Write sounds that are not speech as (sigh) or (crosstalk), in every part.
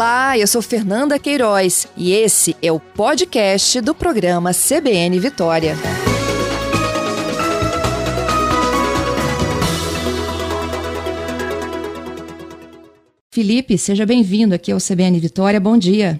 Olá, eu sou Fernanda Queiroz e esse é o podcast do programa CBN Vitória. Felipe, seja bem-vindo aqui ao CBN Vitória. Bom dia.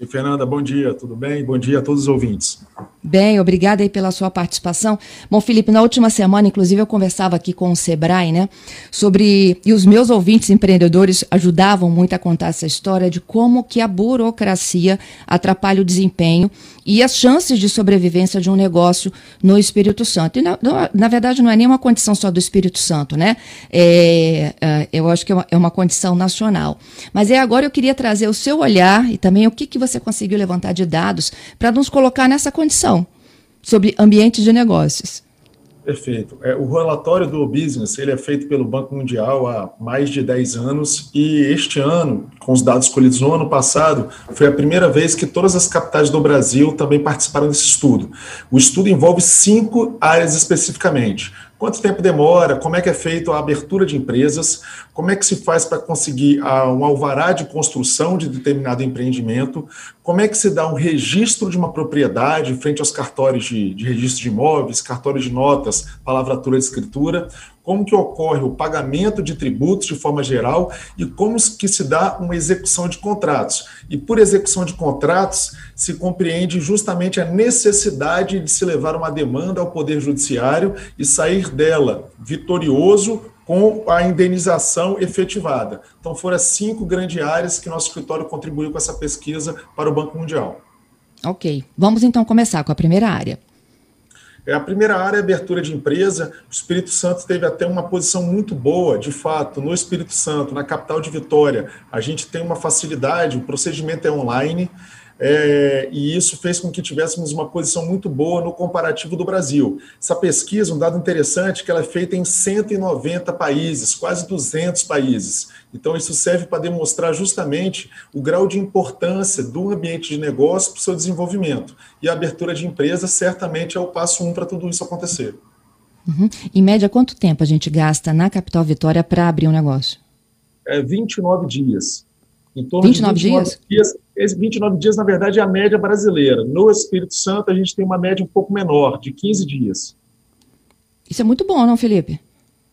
E Fernanda, bom dia, tudo bem? Bom dia a todos os ouvintes. Bem, obrigada aí pela sua participação. Bom, Felipe, na última semana, inclusive, eu conversava aqui com o Sebrae, né, sobre, e os meus ouvintes empreendedores ajudavam muito a contar essa história de como que a burocracia atrapalha o desempenho e as chances de sobrevivência de um negócio no Espírito Santo. E, na, na verdade, não é nenhuma condição só do Espírito Santo, né? É, é, eu acho que é uma, é uma, condição nacional. Mas é agora eu queria trazer o seu olhar e também o que, que você conseguiu levantar de dados para nos colocar nessa condição sobre ambiente de negócios. Perfeito. É, o relatório do Business ele é feito pelo Banco Mundial há mais de 10 anos e este ano, com os dados colhidos no ano passado, foi a primeira vez que todas as capitais do Brasil também participaram desse estudo. O estudo envolve cinco áreas especificamente: Quanto tempo demora? Como é que é feita a abertura de empresas? Como é que se faz para conseguir ah, um alvará de construção de determinado empreendimento? Como é que se dá um registro de uma propriedade frente aos cartórios de, de registro de imóveis, cartórios de notas, palavratura de escritura? como que ocorre o pagamento de tributos de forma geral e como que se dá uma execução de contratos. E por execução de contratos se compreende justamente a necessidade de se levar uma demanda ao Poder Judiciário e sair dela vitorioso com a indenização efetivada. Então foram as cinco grandes áreas que nosso escritório contribuiu com essa pesquisa para o Banco Mundial. Ok, vamos então começar com a primeira área. É, a primeira área é abertura de empresa. O Espírito Santo teve até uma posição muito boa, de fato, no Espírito Santo, na capital de Vitória. A gente tem uma facilidade, o procedimento é online. É, e isso fez com que tivéssemos uma posição muito boa no comparativo do Brasil. Essa pesquisa, um dado interessante, que ela é feita em 190 países, quase 200 países. Então, isso serve para demonstrar justamente o grau de importância do ambiente de negócio para o seu desenvolvimento. E a abertura de empresas certamente é o passo um para tudo isso acontecer. Uhum. Em média, quanto tempo a gente gasta na capital Vitória para abrir um negócio? É 29 dias. Em torno 29 de 29 dias? dias 29 dias, na verdade, é a média brasileira. No Espírito Santo, a gente tem uma média um pouco menor, de 15 dias. Isso é muito bom, não, Felipe?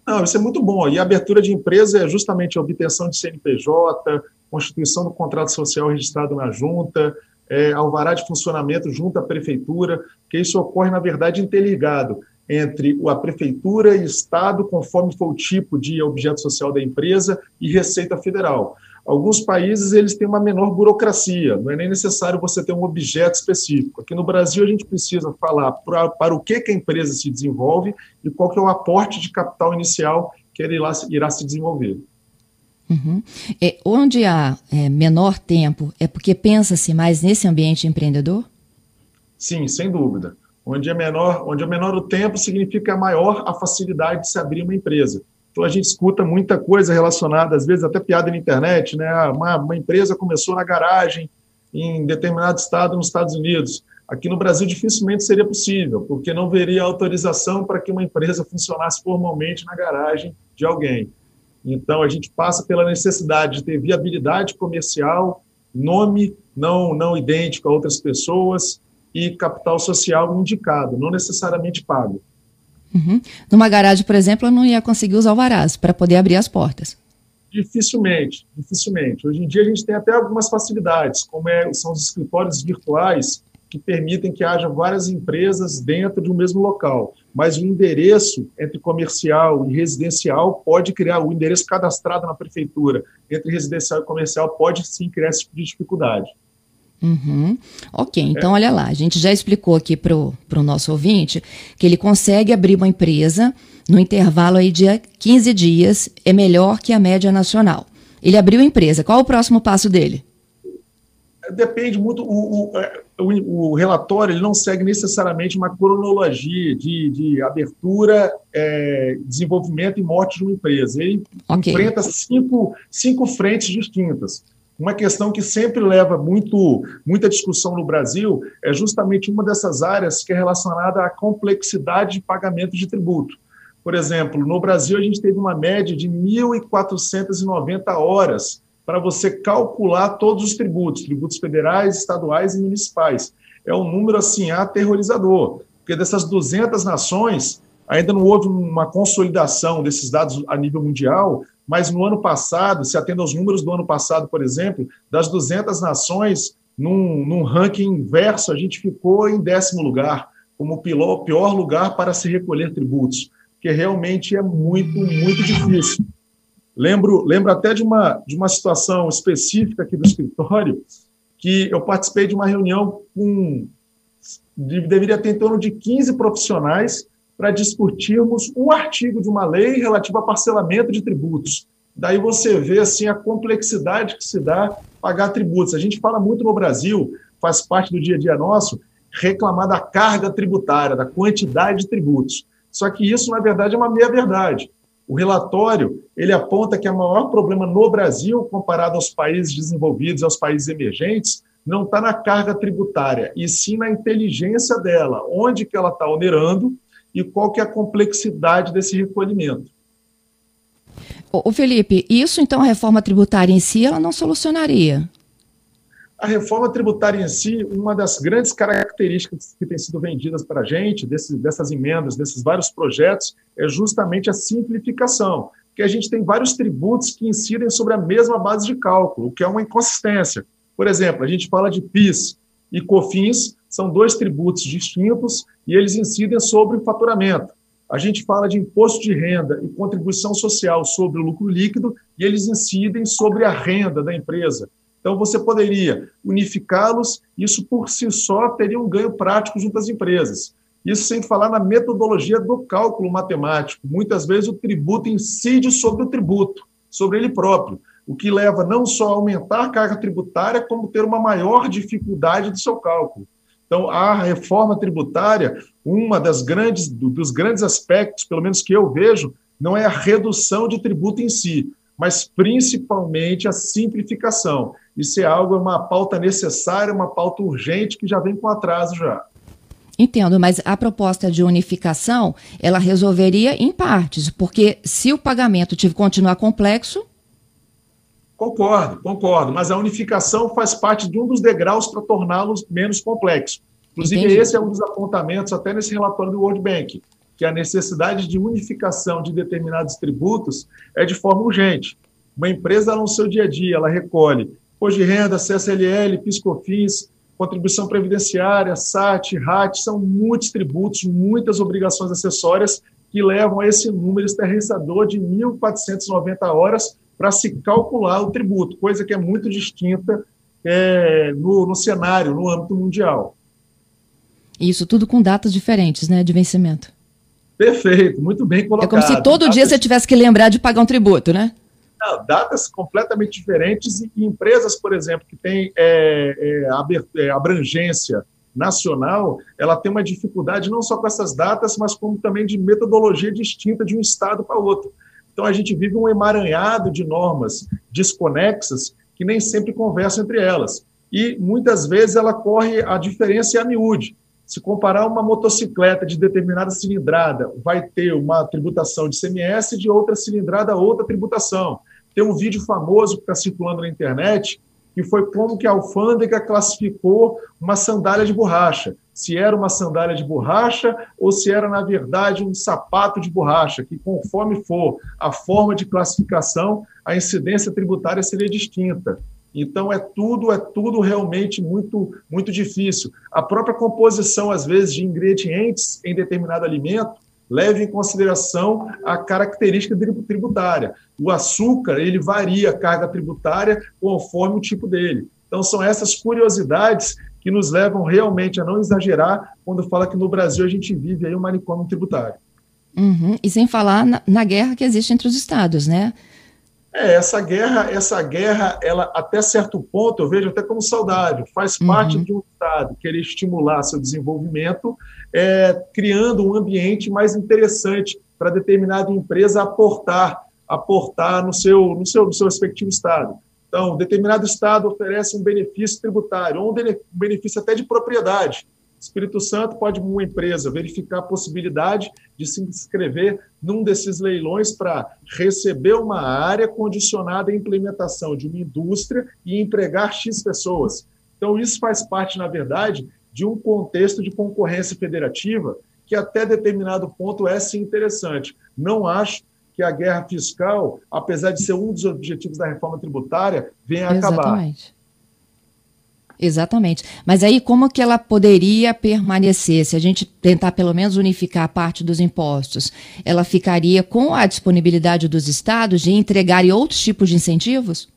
Não, isso é muito bom. E a abertura de empresa é justamente a obtenção de CNPJ, constituição do contrato social registrado na junta, é, alvará de funcionamento junto à prefeitura, que isso ocorre, na verdade, interligado entre a prefeitura e Estado, conforme for o tipo de objeto social da empresa, e Receita Federal. Alguns países eles têm uma menor burocracia, não é nem necessário você ter um objeto específico. Aqui no Brasil a gente precisa falar pra, para o que, que a empresa se desenvolve e qual que é o aporte de capital inicial que ele irá, irá se desenvolver. Uhum. É, onde há é, menor tempo, é porque pensa-se mais nesse ambiente empreendedor? Sim, sem dúvida. Onde é menor, onde é menor o tempo significa maior a facilidade de se abrir uma empresa. Então a gente escuta muita coisa relacionada, às vezes até piada na internet, né? Ah, uma, uma empresa começou na garagem em determinado estado nos Estados Unidos. Aqui no Brasil dificilmente seria possível, porque não veria autorização para que uma empresa funcionasse formalmente na garagem de alguém. Então a gente passa pela necessidade de ter viabilidade comercial, nome não não idêntico a outras pessoas e capital social indicado, não necessariamente pago. Uhum. Numa garagem, por exemplo, eu não ia conseguir usar o varaz para poder abrir as portas. Dificilmente, dificilmente. Hoje em dia a gente tem até algumas facilidades, como é, são os escritórios virtuais que permitem que haja várias empresas dentro de um mesmo local. Mas o endereço entre comercial e residencial pode criar, o endereço cadastrado na prefeitura entre residencial e comercial pode sim criar esse tipo de dificuldade. Uhum. Ok, então é. olha lá, a gente já explicou aqui para o nosso ouvinte que ele consegue abrir uma empresa no intervalo aí de 15 dias, é melhor que a média nacional. Ele abriu a empresa, qual o próximo passo dele? Depende muito, o, o, é, o, o relatório ele não segue necessariamente uma cronologia de, de abertura, é, desenvolvimento e morte de uma empresa. Ele okay. enfrenta cinco, cinco frentes distintas. Uma questão que sempre leva muito, muita discussão no Brasil é justamente uma dessas áreas que é relacionada à complexidade de pagamento de tributo. Por exemplo, no Brasil a gente teve uma média de 1.490 horas para você calcular todos os tributos, tributos federais, estaduais e municipais. É um número assim aterrorizador, porque dessas 200 nações ainda não houve uma consolidação desses dados a nível mundial, mas no ano passado, se atenda aos números do ano passado, por exemplo, das 200 nações, num, num ranking inverso, a gente ficou em décimo lugar, como o pior lugar para se recolher tributos, que realmente é muito, muito difícil. Lembro, lembro até de uma, de uma situação específica aqui do escritório, que eu participei de uma reunião com. De, deveria ter em torno de 15 profissionais para discutirmos um artigo de uma lei relativa a parcelamento de tributos. Daí você vê assim a complexidade que se dá pagar tributos. A gente fala muito no Brasil, faz parte do dia a dia nosso, reclamar da carga tributária, da quantidade de tributos. Só que isso, na verdade, é uma meia-verdade. O relatório ele aponta que o maior problema no Brasil, comparado aos países desenvolvidos, aos países emergentes, não está na carga tributária, e sim na inteligência dela, onde que ela está onerando e qual que é a complexidade desse recolhimento. O Felipe, isso então a reforma tributária em si ela não solucionaria? A reforma tributária em si, uma das grandes características que tem sido vendidas para a gente, desses, dessas emendas, desses vários projetos, é justamente a simplificação. Que a gente tem vários tributos que incidem sobre a mesma base de cálculo, o que é uma inconsistência. Por exemplo, a gente fala de PIS e COFINS, são dois tributos distintos e eles incidem sobre o faturamento. A gente fala de imposto de renda e contribuição social sobre o lucro líquido e eles incidem sobre a renda da empresa. Então, você poderia unificá-los, isso por si só teria um ganho prático junto às empresas. Isso sem falar na metodologia do cálculo matemático. Muitas vezes o tributo incide sobre o tributo, sobre ele próprio, o que leva não só a aumentar a carga tributária, como ter uma maior dificuldade do seu cálculo. Então, a reforma tributária, uma das grandes dos grandes aspectos, pelo menos que eu vejo, não é a redução de tributo em si, mas principalmente a simplificação. Isso é algo, é uma pauta necessária, uma pauta urgente que já vem com atraso já. Entendo, mas a proposta de unificação, ela resolveria em partes, porque se o pagamento continuar complexo, Concordo, concordo, mas a unificação faz parte de um dos degraus para torná-los menos complexos. Inclusive, Entendi. esse é um dos apontamentos, até nesse relatório do World Bank, que a necessidade de unificação de determinados tributos é de forma urgente. Uma empresa, no seu dia a dia, ela recolhe imposto de renda, CSLL, PiscoFins, contribuição previdenciária, SAT, RAT, são muitos tributos, muitas obrigações acessórias que levam a esse número estarrecedor de 1.490 horas para se calcular o tributo, coisa que é muito distinta é, no, no cenário, no âmbito mundial. Isso tudo com datas diferentes, né, de vencimento. Perfeito, muito bem colocado. É como se todo datas... dia você tivesse que lembrar de pagar um tributo, né? Não, datas completamente diferentes e, empresas, por exemplo, que têm é, é, é, abrangência nacional, ela tem uma dificuldade não só com essas datas, mas como também de metodologia distinta de um estado para outro. Então, a gente vive um emaranhado de normas desconexas que nem sempre conversam entre elas. E, muitas vezes, ela corre a diferença é a miúde. Se comparar uma motocicleta de determinada cilindrada, vai ter uma tributação de CMS, de outra cilindrada, outra tributação. Tem um vídeo famoso que está circulando na internet, que foi como que a alfândega classificou uma sandália de borracha se era uma sandália de borracha ou se era, na verdade, um sapato de borracha, que conforme for a forma de classificação, a incidência tributária seria distinta. Então é tudo, é tudo realmente muito, muito difícil. A própria composição, às vezes, de ingredientes em determinado alimento leva em consideração a característica tributária. O açúcar, ele varia a carga tributária conforme o tipo dele. Então são essas curiosidades que nos levam realmente a não exagerar quando fala que no Brasil a gente vive aí um manicômio tributário. Uhum. E sem falar na, na, guerra que existe entre os estados, né? É, essa guerra, essa guerra, ela até certo ponto eu vejo até como saudável, faz uhum. parte de um estado querer estimular seu desenvolvimento, é, criando um ambiente mais interessante para determinada empresa aportar, aportar no seu, no seu, no seu respectivo estado. Então, determinado estado oferece um benefício tributário, ou um benefício até de propriedade. Espírito Santo pode uma empresa verificar a possibilidade de se inscrever num desses leilões para receber uma área condicionada à implementação de uma indústria e empregar X pessoas. Então, isso faz parte, na verdade, de um contexto de concorrência federativa que até determinado ponto é sim interessante. Não acho que a guerra fiscal, apesar de ser um dos objetivos da reforma tributária, venha a acabar. Exatamente. Exatamente. Mas aí como que ela poderia permanecer? Se a gente tentar pelo menos unificar a parte dos impostos, ela ficaria com a disponibilidade dos estados de entregarem outros tipos de incentivos?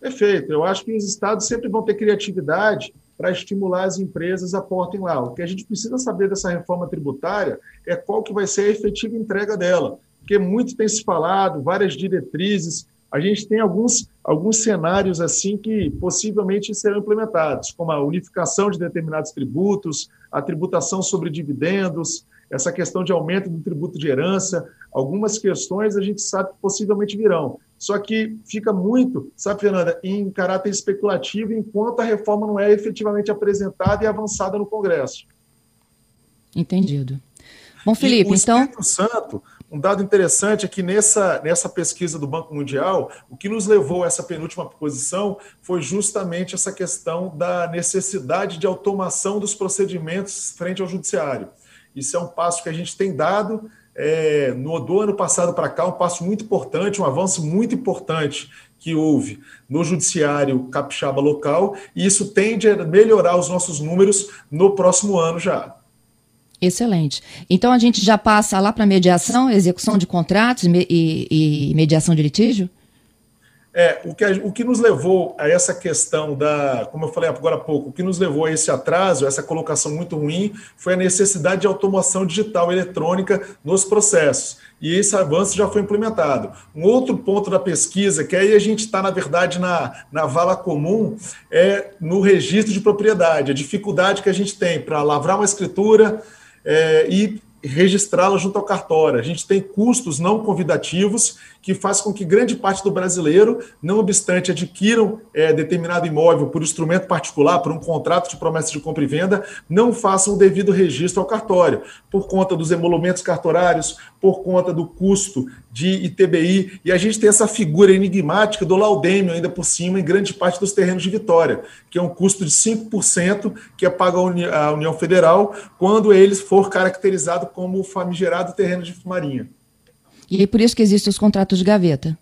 Perfeito. Eu acho que os estados sempre vão ter criatividade para estimular as empresas a portem lá. O que a gente precisa saber dessa reforma tributária é qual que vai ser a efetiva entrega dela, porque muito tem se falado, várias diretrizes, a gente tem alguns, alguns cenários assim que possivelmente serão implementados, como a unificação de determinados tributos, a tributação sobre dividendos, essa questão de aumento do tributo de herança, algumas questões a gente sabe que possivelmente virão. Só que fica muito, sabe, Fernanda, em caráter especulativo enquanto a reforma não é efetivamente apresentada e avançada no Congresso. Entendido. Bom, Felipe, e o então. Espírito Santo, um dado interessante é que nessa, nessa pesquisa do Banco Mundial, o que nos levou a essa penúltima posição foi justamente essa questão da necessidade de automação dos procedimentos frente ao judiciário. Isso é um passo que a gente tem dado é, no do ano passado para cá, um passo muito importante, um avanço muito importante que houve no judiciário capixaba local, e isso tende a melhorar os nossos números no próximo ano já. Excelente. Então a gente já passa lá para mediação, execução de contratos e, e, mediação de litígio? É, o que, o que nos levou a essa questão da, como eu falei agora há pouco, o que nos levou a esse atraso, essa colocação muito ruim, foi a necessidade de automação digital eletrônica nos processos. E esse avanço já foi implementado. Um outro ponto da pesquisa, que aí a gente está, na verdade, na, na vala comum, é no registro de propriedade, a dificuldade que a gente tem para lavrar uma escritura, é, e registrá-la junto ao cartório. A gente tem custos não convidativos que faz com que grande parte do brasileiro, não obstante adquiram é, determinado imóvel por instrumento particular, por um contrato de promessa de compra e venda, não façam o devido registro ao cartório, por conta dos emolumentos cartorários, por conta do custo de ITBI, e a gente tem essa figura enigmática do laudêmio ainda por cima em grande parte dos terrenos de Vitória, que é um custo de 5% que é pago à União Federal quando ele for caracterizado como o famigerado terreno de Marinha. E é por isso que existem os contratos de gaveta.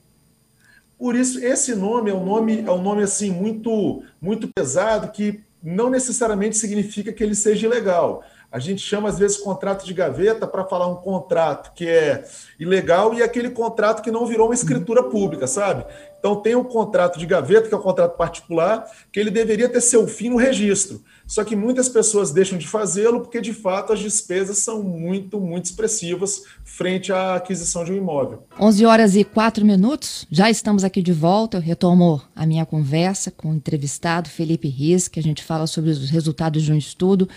Por isso, esse nome é um nome, é um nome assim muito, muito pesado que não necessariamente significa que ele seja ilegal. A gente chama, às vezes, contrato de gaveta para falar um contrato que é ilegal e aquele contrato que não virou uma escritura pública, sabe? Então, tem um contrato de gaveta, que é um contrato particular, que ele deveria ter seu fim no registro. Só que muitas pessoas deixam de fazê-lo porque, de fato, as despesas são muito, muito expressivas frente à aquisição de um imóvel. 11 horas e 4 minutos, já estamos aqui de volta. Eu retomo a minha conversa com o entrevistado Felipe Riz, que a gente fala sobre os resultados de um estudo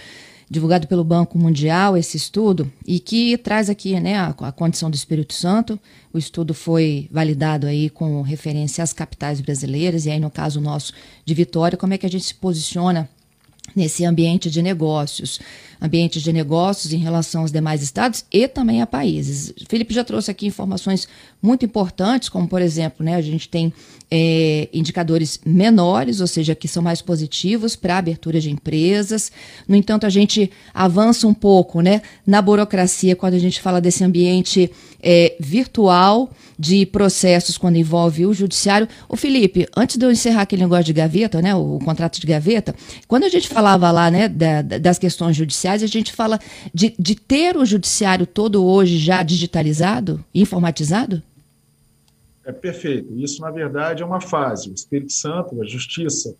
divulgado pelo Banco Mundial, esse estudo, e que traz aqui né, a, a, condição do Espírito Santo. O estudo foi validado aí com referência às capitais brasileiras, e aí no caso nosso de Vitória, como é que a gente se posiciona nesse ambiente de negócios ambientes de negócios em relação aos demais estados e também a países. Felipe já trouxe aqui informações muito importantes, como por exemplo, né, a gente tem é, indicadores menores, ou seja, que são mais positivos para abertura de empresas. No entanto, a gente avança um pouco né, na burocracia quando a gente fala desse ambiente é, virtual de processos quando envolve o judiciário. O Felipe, antes de eu encerrar aquele negócio de gaveta, né, o, o contrato de gaveta, quando a gente falava lá né, da, das questões judiciais, judiciais, a gente fala de, de ter o judiciário todo hoje já digitalizado, informatizado? É perfeito. Isso, na verdade, é uma fase. O Espírito Santo, a Justiça,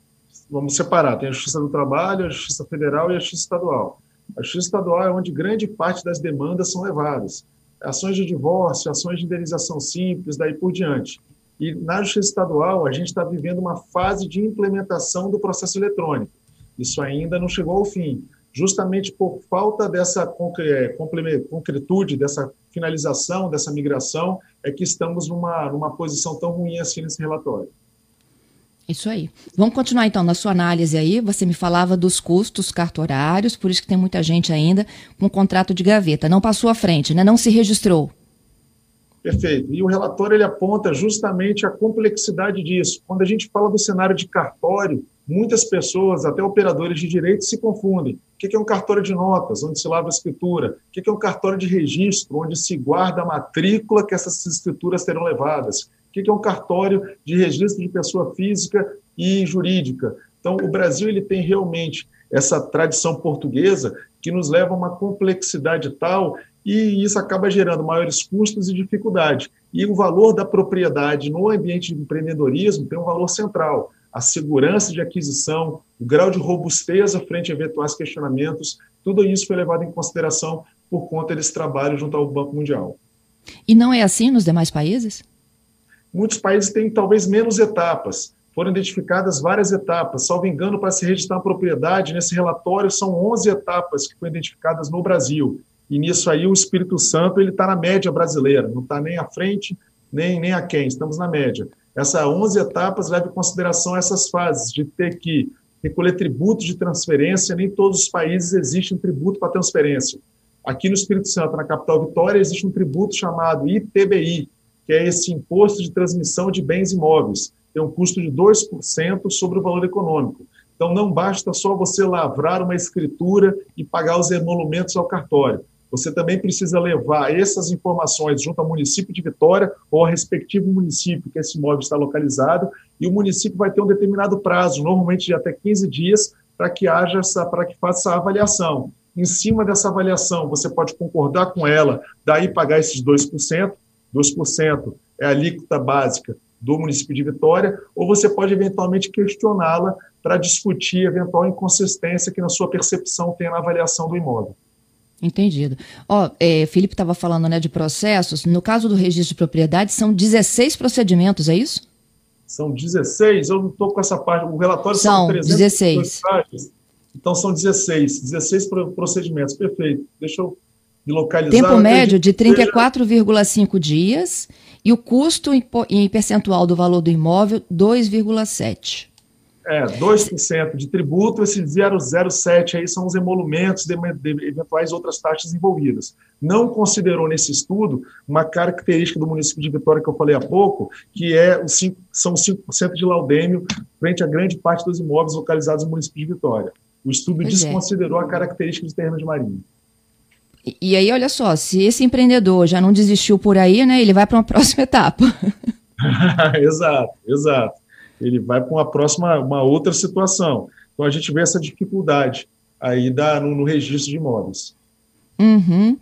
vamos separar: tem a Justiça do Trabalho, a Justiça Federal e a Justiça Estadual. A Justiça Estadual é onde grande parte das demandas são levadas. Ações de divórcio, ações de indenização simples, daí por diante. E na Justiça Estadual, a gente está vivendo uma fase de implementação do processo eletrônico. Isso ainda não chegou ao fim justamente por falta dessa concretude, dessa finalização, dessa migração, é que estamos numa, numa posição tão ruim assim nesse relatório. Isso aí. Vamos continuar então na sua análise aí. Você me falava dos custos cartorários, por isso que tem muita gente ainda com contrato de gaveta. Não passou à frente, né? Não se registrou. Perfeito. E o relatório ele aponta justamente a complexidade disso. Quando a gente fala do cenário de cartório, muitas pessoas, até operadores de direito, se confundem. O que é um cartório de notas, onde se lava a escritura? O que é um cartório de registro, onde se guarda a matrícula que essas escrituras serão levadas? O que é um cartório de registro de pessoa física e jurídica? Então, o Brasil ele tem realmente essa tradição portuguesa que nos leva a uma complexidade tal e isso acaba gerando maiores custos e dificuldade. E o valor da propriedade no ambiente de empreendedorismo tem um valor central. A segurança de aquisição, o grau de robustez frente a eventuais questionamentos, tudo isso foi levado em consideração por conta desse trabalho junto ao Banco Mundial. E não é assim nos demais países? Muitos países têm talvez menos etapas. Foram identificadas várias etapas. Salvo engano, para se registrar uma propriedade, nesse relatório são 11 etapas que foram identificadas no Brasil. E nisso aí o Espírito Santo ele está na média brasileira, não está nem à frente nem, nem a quem, estamos na média. Essas 11 etapas levam em consideração essas fases de ter que recolher tributos de transferência, nem todos os países existe um tributo para transferência. Aqui no Espírito Santo, na capital Vitória, existe um tributo chamado ITBI, que é esse imposto de transmissão de bens imóveis. Tem um custo de 2% sobre o valor econômico. Então, não basta só você lavrar uma escritura e pagar os emolumentos ao cartório você também precisa levar essas informações junto ao município de Vitória ou ao respectivo município que esse imóvel está localizado, e o município vai ter um determinado prazo, normalmente de até 15 dias, para que haja essa, para que faça a avaliação. Em cima dessa avaliação, você pode concordar com ela, daí pagar esses 2%, 2% é a alíquota básica do município de Vitória, ou você pode eventualmente questioná-la para discutir eventual inconsistência que na sua percepção tem na avaliação do imóvel. Entendido. Ó, é, Felipe estava falando né, de processos. No caso do registro de propriedade, são 16 procedimentos, é isso? São 16, eu não estou com essa parte. O relatório são, são 16. Páginas, então são 16, 16 procedimentos. Perfeito. Deixa eu me localizar. Tempo médio de 34,5 dias e o custo em percentual do valor do imóvel, 2,7. É, 2% de tributo, esse 0,07 aí são os emolumentos de, de, eventuais outras taxas envolvidas. Não considerou nesse estudo uma característica do município de Vitória que eu falei há pouco, que é os 5, são 5% de laudêmio frente a grande parte dos imóveis localizados no município de Vitória. O estudo pois é. desconsiderou é. a característica de terreno de marinha. E, e aí, olha só, se esse empreendedor já não desistiu por aí, né, ele vai para uma (laughs) próxima etapa. (laughs) exato, exato ele vai para uma próxima, uma outra situação. Então a gente vê essa dificuldade aí da, no, no registro de imóveis. Uhum.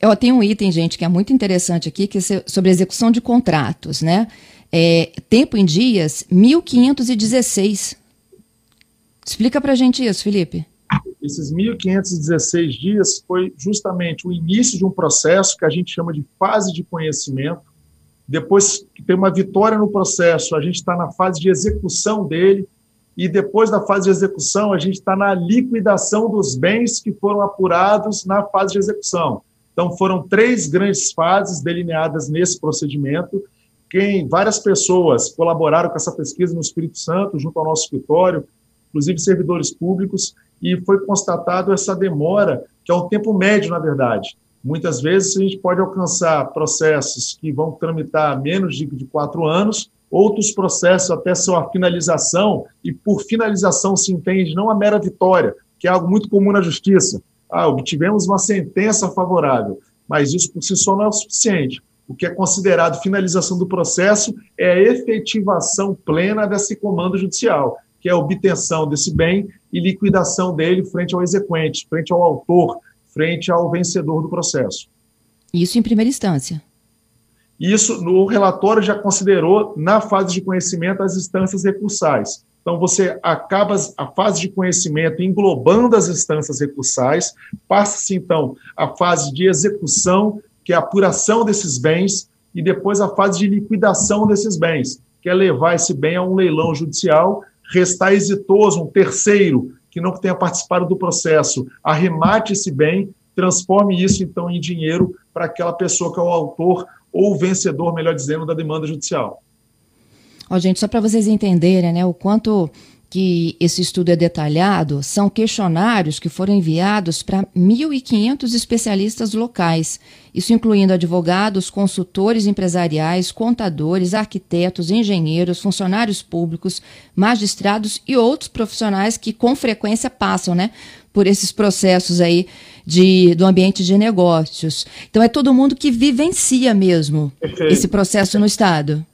Eu tenho um item, gente, que é muito interessante aqui, que é sobre execução de contratos, né? É, tempo em dias, 1516. Explica para a gente isso, Felipe. Esses 1516 dias foi justamente o início de um processo que a gente chama de fase de conhecimento, depois que tem uma vitória no processo, a gente está na fase de execução dele, e depois da fase de execução, a gente está na liquidação dos bens que foram apurados na fase de execução. Então, foram três grandes fases delineadas nesse procedimento. Quem várias pessoas colaboraram com essa pesquisa no Espírito Santo, junto ao nosso escritório, inclusive servidores públicos, e foi constatado essa demora, que é um tempo médio, na verdade, Muitas vezes a gente pode alcançar processos que vão tramitar menos de, de quatro anos, outros processos até sua finalização, e por finalização se entende não a mera vitória, que é algo muito comum na justiça. Ah, obtivemos uma sentença favorável, mas isso por si só não é o suficiente. O que é considerado finalização do processo é a efetivação plena desse comando judicial, que é a obtenção desse bem e liquidação dele frente ao exequente, frente ao autor, frente ao vencedor do processo. Isso em primeira instância. Isso no relatório já considerou na fase de conhecimento as instâncias recursais. Então você acaba a fase de conhecimento englobando as instâncias recursais, passa-se então a fase de execução, que é a apuração desses bens, e depois a fase de liquidação desses bens, que é levar esse bem a um leilão judicial, restar exitoso um terceiro que não tenha participado do processo arremate esse bem, transforme isso então em dinheiro para aquela pessoa que é o autor ou o vencedor, melhor dizendo, da demanda judicial. Ó, gente, só para vocês entenderem, né, o quanto que esse estudo é detalhado, são questionários que foram enviados para 1.500 especialistas locais, isso incluindo advogados, consultores empresariais, contadores, arquitetos, engenheiros, funcionários públicos, magistrados e outros profissionais que com frequência passam, né, por esses processos aí de, do ambiente de negócios. Então é todo mundo que vivencia mesmo esse processo no Estado.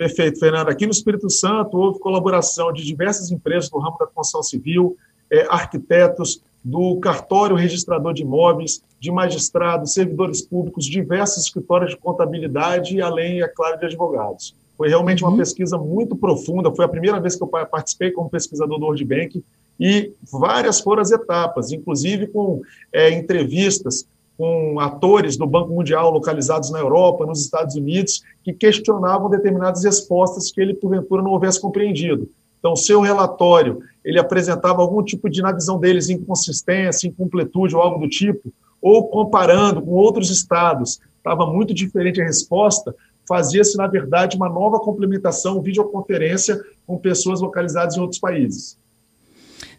Perfeito, Fernanda. Aqui no Espírito Santo houve colaboração de diversas empresas do ramo da construção civil, é, arquitetos, do cartório registrador de imóveis, de magistrados, servidores públicos, diversos escritórios de contabilidade e além, é claro, de advogados. Foi realmente uma uhum. pesquisa muito profunda, foi a primeira vez que eu participei como pesquisador do World Bank e várias foram as etapas, inclusive com é, entrevistas com atores do Banco Mundial localizados na Europa, nos Estados Unidos, que questionavam determinadas respostas que ele, porventura, não houvesse compreendido. Então, seu relatório, ele apresentava algum tipo de, na visão deles, inconsistência, incompletude ou algo do tipo, ou comparando com outros estados, estava muito diferente a resposta, fazia-se, na verdade, uma nova complementação, videoconferência com pessoas localizadas em outros países.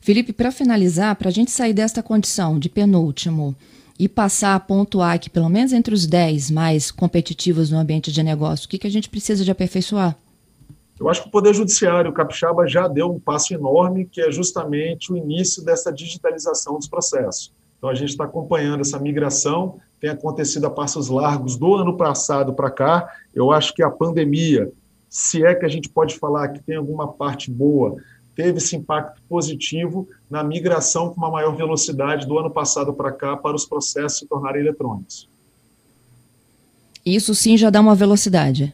Felipe, para finalizar, para a gente sair desta condição de penúltimo, e passar a pontuar que pelo menos entre os 10 mais competitivos no ambiente de negócio, o que, que a gente precisa de aperfeiçoar? Eu acho que o Poder Judiciário, Capixaba, já deu um passo enorme, que é justamente o início dessa digitalização dos processos. Então, a gente está acompanhando essa migração, tem acontecido a passos largos do ano passado para cá. Eu acho que a pandemia, se é que a gente pode falar que tem alguma parte boa, teve esse impacto positivo na migração com uma maior velocidade do ano passado para cá para os processos se tornarem eletrônicos. Isso sim já dá uma velocidade.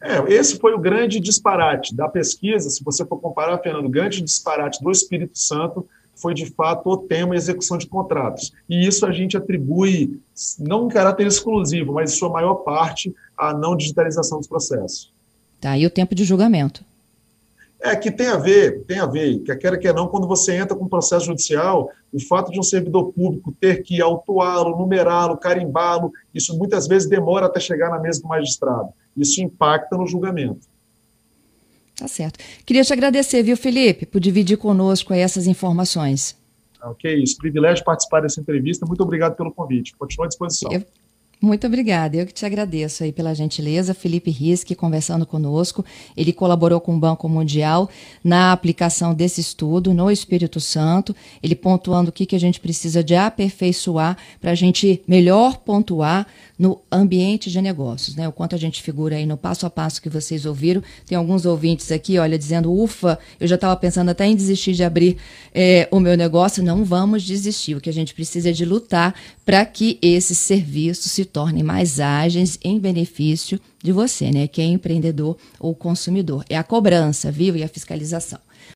É, esse foi o grande disparate da pesquisa. Se você for comparar, Fernando, o grande disparate do Espírito Santo foi de fato o tema execução de contratos. E isso a gente atribui, não em caráter exclusivo, mas em sua maior parte, à não digitalização dos processos. Tá, e o tempo de julgamento? É que tem a ver, tem a ver, que quer que não, quando você entra com um processo judicial, o fato de um servidor público ter que autuá-lo, numerá-lo, carimbá-lo, isso muitas vezes demora até chegar na mesa do magistrado. Isso impacta no julgamento. Tá certo. Queria te agradecer, viu, Felipe, por dividir conosco essas informações. Ok, isso. Privilégio participar dessa entrevista. Muito obrigado pelo convite. Continua à disposição. Eu... Muito obrigada. Eu que te agradeço aí pela gentileza. Felipe Risque conversando conosco. Ele colaborou com o Banco Mundial na aplicação desse estudo no Espírito Santo. Ele pontuando o que, que a gente precisa de aperfeiçoar para a gente melhor pontuar no ambiente de negócios, né? O quanto a gente figura aí no passo a passo que vocês ouviram. Tem alguns ouvintes aqui, olha, dizendo, ufa, eu já estava pensando até em desistir de abrir é, o meu negócio. Não vamos desistir. O que a gente precisa é de lutar para que esses serviços se tornem mais ágeis em benefício de você, né? Que é empreendedor ou consumidor. É a cobrança, viu? E a fiscalização.